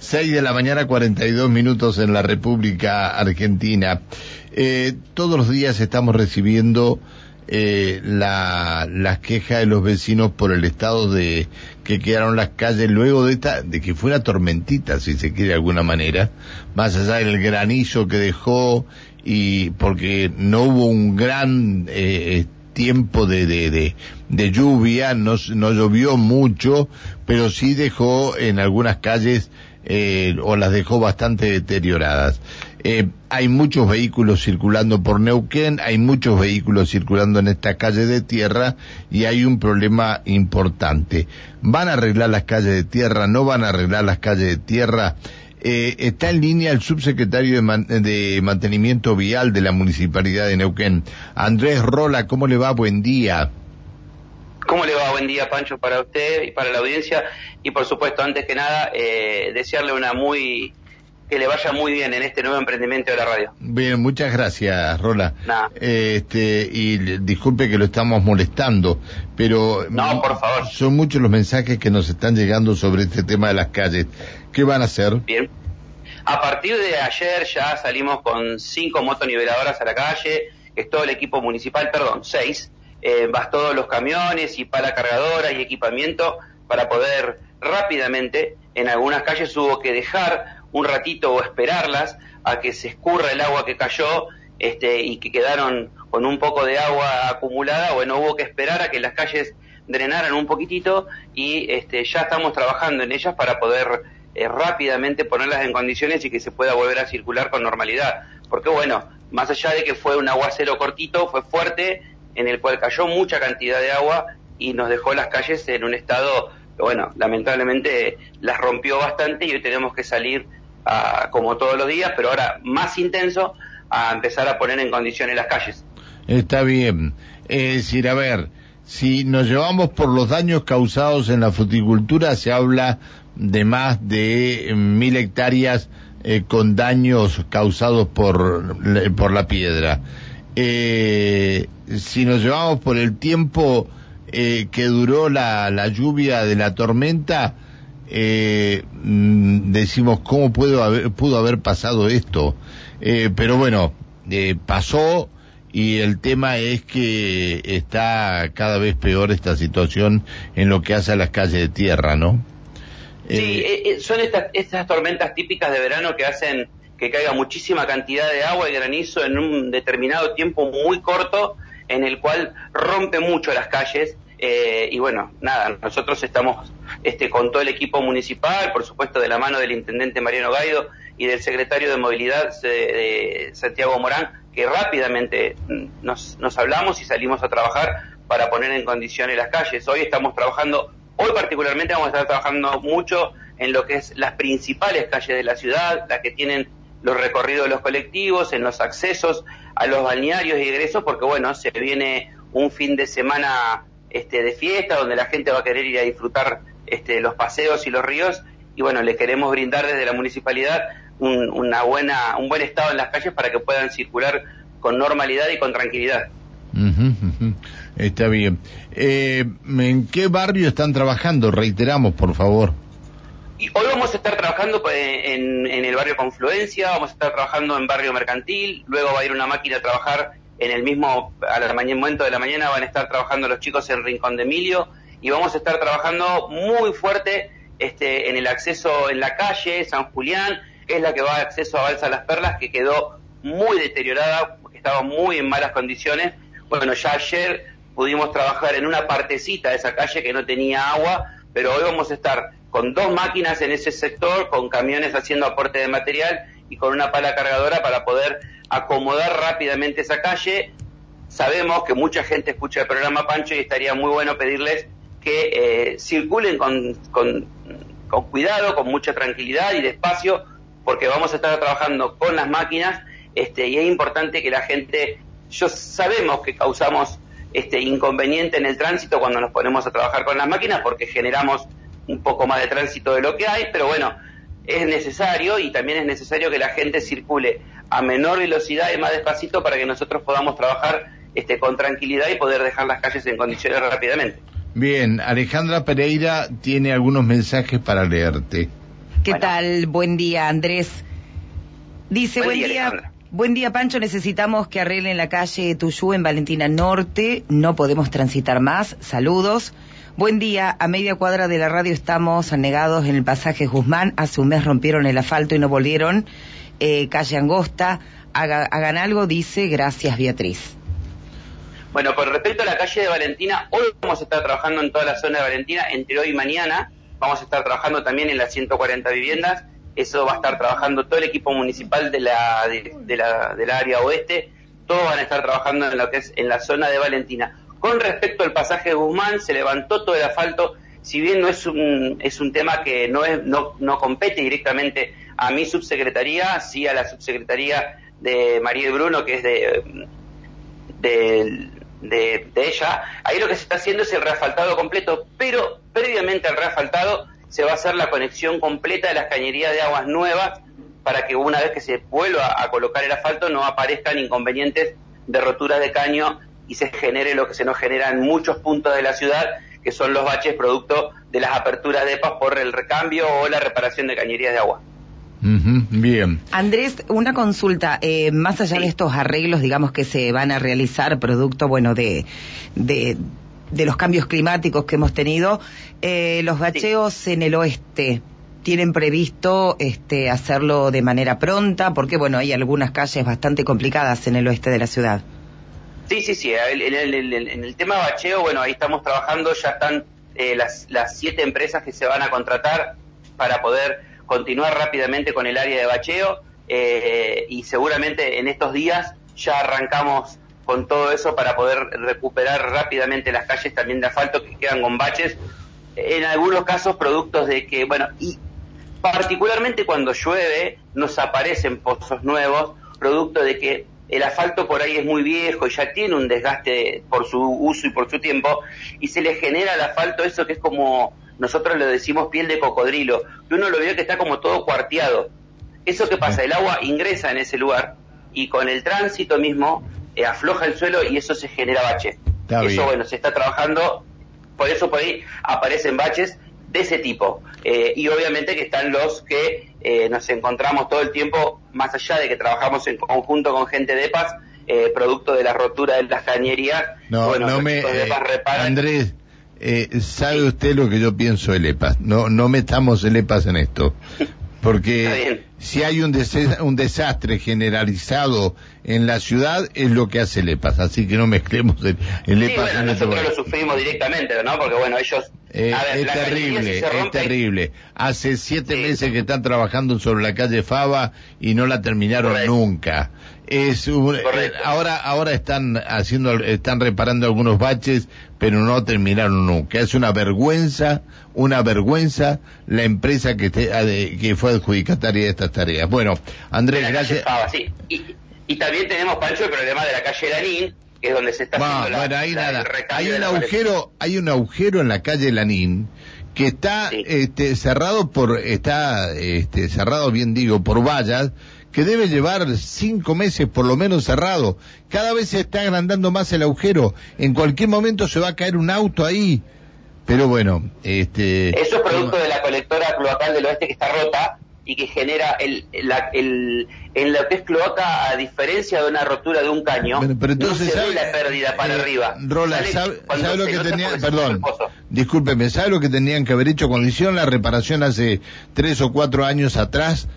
6 de la mañana, 42 minutos en la República Argentina. Eh, todos los días estamos recibiendo eh, la, las quejas de los vecinos por el estado de que quedaron las calles luego de esta, de que fue una tormentita, si se quiere de alguna manera, más allá del granizo que dejó y porque no hubo un gran eh, tiempo de, de, de, de lluvia, no, no llovió mucho, pero sí dejó en algunas calles eh, o las dejó bastante deterioradas. Eh, hay muchos vehículos circulando por Neuquén, hay muchos vehículos circulando en esta calle de tierra y hay un problema importante. ¿Van a arreglar las calles de tierra? ¿No van a arreglar las calles de tierra? Eh, está en línea el subsecretario de, de, Mantenimiento Vial de la Municipalidad de Neuquén, Andrés Rola. ¿Cómo le va? Buen día. ¿Cómo le va? Buen día, Pancho, para usted y para la audiencia. Y por supuesto, antes que nada, eh, desearle una muy que le vaya muy bien en este nuevo emprendimiento de la radio. Bien, muchas gracias, Rola. Este, y disculpe que lo estamos molestando, pero no, por favor. son muchos los mensajes que nos están llegando sobre este tema de las calles. ¿Qué van a hacer? Bien. A partir de ayer ya salimos con cinco motoniveladoras a la calle, que es todo el equipo municipal, perdón, seis, eh, todos los camiones y para cargadora y equipamiento para poder rápidamente, en algunas calles hubo que dejar un ratito o esperarlas a que se escurra el agua que cayó este, y que quedaron con un poco de agua acumulada, bueno, hubo que esperar a que las calles drenaran un poquitito y este, ya estamos trabajando en ellas para poder eh, rápidamente ponerlas en condiciones y que se pueda volver a circular con normalidad. Porque bueno, más allá de que fue un aguacero cortito, fue fuerte, en el cual cayó mucha cantidad de agua y nos dejó las calles en un estado, bueno, lamentablemente las rompió bastante y hoy tenemos que salir como todos los días, pero ahora más intenso, a empezar a poner en condiciones las calles. Está bien. Es decir, a ver, si nos llevamos por los daños causados en la fruticultura, se habla de más de mil hectáreas eh, con daños causados por, por la piedra. Eh, si nos llevamos por el tiempo eh, que duró la, la lluvia de la tormenta, eh, mm, decimos cómo pudo haber, pudo haber pasado esto. Eh, pero bueno, eh, pasó y el tema es que está cada vez peor esta situación en lo que hace a las calles de tierra, ¿no? Sí, eh, eh, son estas, estas tormentas típicas de verano que hacen que caiga muchísima cantidad de agua y granizo en un determinado tiempo muy corto, en el cual rompe mucho las calles. Eh, y bueno, nada, nosotros estamos este, con todo el equipo municipal, por supuesto de la mano del intendente Mariano Gaido y del secretario de Movilidad de, Santiago Morán, que rápidamente nos, nos hablamos y salimos a trabajar para poner en condiciones las calles. Hoy estamos trabajando, hoy particularmente vamos a estar trabajando mucho en lo que es las principales calles de la ciudad, las que tienen los recorridos de los colectivos, en los accesos a los balnearios y egresos, porque bueno, se viene un fin de semana este, de fiesta donde la gente va a querer ir a disfrutar este, los paseos y los ríos y bueno, le queremos brindar desde la municipalidad un, una buena, un buen estado en las calles para que puedan circular con normalidad y con tranquilidad. Está bien. Eh, ¿En qué barrio están trabajando? Reiteramos, por favor. Y hoy vamos a estar trabajando pues, en, en, el barrio Confluencia, vamos a estar trabajando en barrio Mercantil, luego va a ir una máquina a trabajar en el mismo, al momento de la mañana van a estar trabajando los chicos en Rincón de Emilio, y vamos a estar trabajando muy fuerte este, en el acceso en la calle San Julián, que es la que va a acceso a Balsa Las Perlas, que quedó muy deteriorada, estaba muy en malas condiciones. Bueno, ya ayer pudimos trabajar en una partecita de esa calle que no tenía agua, pero hoy vamos a estar con dos máquinas en ese sector, con camiones haciendo aporte de material y con una pala cargadora para poder acomodar rápidamente esa calle. Sabemos que mucha gente escucha el programa Pancho y estaría muy bueno pedirles que eh, circulen con, con, con, cuidado, con mucha tranquilidad y despacio, porque vamos a estar trabajando con las máquinas este, y es importante que la gente, yo sabemos que causamos este inconveniente en el tránsito cuando nos ponemos a trabajar con las máquinas porque generamos un poco más de tránsito de lo que hay, pero bueno, es necesario y también es necesario que la gente circule a menor velocidad y más despacito para que nosotros podamos trabajar este, con tranquilidad y poder dejar las calles en condiciones rápidamente. Bien, Alejandra Pereira tiene algunos mensajes para leerte. ¿Qué tal? Buen día, Andrés. Dice, buen, día. buen día, Pancho. Necesitamos que arreglen la calle Tuyú en Valentina Norte. No podemos transitar más. Saludos. Buen día. A media cuadra de la radio estamos anegados en el pasaje Guzmán. Hace un mes rompieron el asfalto y no volvieron. Eh, calle Angosta. hagan algo, dice. Gracias, Beatriz. Bueno, con respecto a la calle de Valentina, hoy vamos a estar trabajando en toda la zona de Valentina, entre hoy y mañana. Vamos a estar trabajando también en las 140 viviendas. Eso va a estar trabajando todo el equipo municipal de la, de, la, del área oeste. Todos van a estar trabajando en lo que es en la zona de Valentina. Con respecto al pasaje de Guzmán, se levantó todo el asfalto. Si bien no es un, es un tema que no, es, no, no compete directamente a mi subsecretaría, sí a la subsecretaría de María Bruno, que es de, de de, ella, ahí lo que se está haciendo es el reasfaltado completo, pero previamente al reasfaltado se va a hacer la conexión completa de las cañerías de aguas nuevas para que una vez que se vuelva a colocar el asfalto no aparezcan inconvenientes de roturas de caño y se genere lo que se nos genera en muchos puntos de la ciudad, que son los baches producto de las aperturas de EPAS por el recambio o la reparación de cañerías de agua bien. Andrés, una consulta. Eh, más allá de estos arreglos, digamos, que se van a realizar producto, bueno, de, de, los cambios climáticos que hemos tenido, eh, los bacheos en el oeste, ¿tienen previsto este, hacerlo de manera pronta? Porque, bueno, hay algunas calles bastante complicadas en el oeste de la ciudad. Sí, sí, sí. En el, tema bacheo, bueno, ahí estamos trabajando, ya están eh, las, las siete empresas que se van a contratar para poder continuar rápidamente con el área de bacheo eh, y seguramente en estos días ya arrancamos con todo eso para poder recuperar rápidamente las calles también de asfalto que quedan con baches, en algunos casos productos de que, bueno, y particularmente cuando llueve nos aparecen pozos nuevos, producto de que el asfalto por ahí es muy viejo y ya tiene un desgaste por su uso y por su tiempo, y se le genera al asfalto eso que es como nosotros le decimos piel de cocodrilo, que uno lo ve que está como todo cuarteado. ¿Eso qué pasa? El agua ingresa en ese lugar y con el tránsito mismo eh, afloja el suelo y eso se genera bache. eso, bueno, se está trabajando, por eso por ahí aparecen baches de ese tipo. Eh, y obviamente que están los que eh, nos encontramos todo el tiempo, más allá de que trabajamos en conjunto con gente de paz, producto de la rotura de las cañerías. No, bueno, no me. Andrés, eh, ¿sabe usted lo que yo pienso del EPAS? No, no metamos el EPAS en esto. Porque si hay un, un desastre generalizado en la ciudad, es lo que hace el EPAS. Así que no mezclemos el, EPAS en nosotros lo sufrimos directamente, ¿no? Porque bueno, ellos... Eh, es terrible, es terrible. Hace siete meses que están trabajando sobre la calle Fava y no la terminaron nunca. Es eh, ahora ahora están haciendo están reparando algunos baches, pero no terminaron nunca. Es una vergüenza, una vergüenza la empresa que que fue adjudicataria de estas tareas. Bueno, Andrés, gracias. y, también tenemos Pancho el problema de la calle Lanín, que es donde se está haciendo bueno, ahí nada. Hay un agujero, hay un agujero en la calle Lanín que está este, cerrado por está este, cerrado bien digo por vallas que debe llevar cinco meses por lo menos cerrado. Cada vez se está agrandando más el agujero. En cualquier momento se va a caer un auto ahí. Pero bueno, este... Eso es producto de la colectora cloacal del oeste que está rota y que genera el, la, el, en lo que es cloaca, a diferencia de una rotura de un caño, pero entonces, no se ve la pérdida para eh, arriba. Rola, ¿sabe, lo que tenían? Perdón, discúlpeme, ¿sabe lo que tenían que haber hecho cuando hicieron la reparación hace tres o cuatro años atrás?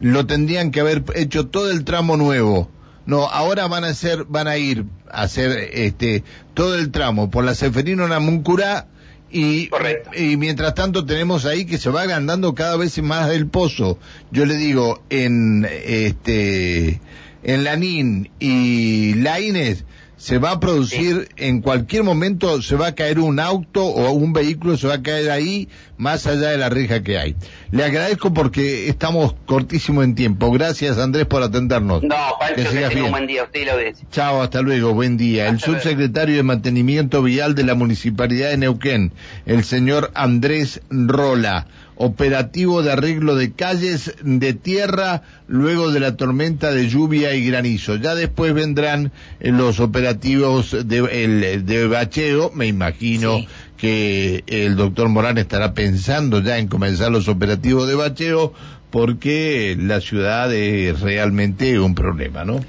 lo tendrían que haber hecho todo el tramo nuevo. No, ahora van a hacer, van a ir a hacer este todo el tramo por la Seferino Namuncurá y, y mientras tanto tenemos ahí que se va agrandando cada vez más el pozo. Yo le digo, en este en Lanín y Laines se va a producir en cualquier momento, se va a caer un auto o un vehículo, se va a caer ahí, más allá de la reja que hay. Le agradezco porque estamos cortísimo en tiempo. Gracias Andrés por atendernos. No, Pancho, que, un buen día. Usted lo Chao, hasta luego, buen día. el subsecretario de Mantenimiento Vial de la Municipalidad de Neuquén, el señor Andrés Rola operativo de arreglo de calles de tierra luego de la tormenta de lluvia y granizo. Ya después vendrán eh, los operativos de, el, de bacheo, me imagino que que el doctor Morán estará pensando ya en comenzar los operativos de bacheo porque la ciudad es realmente un problema, ¿no?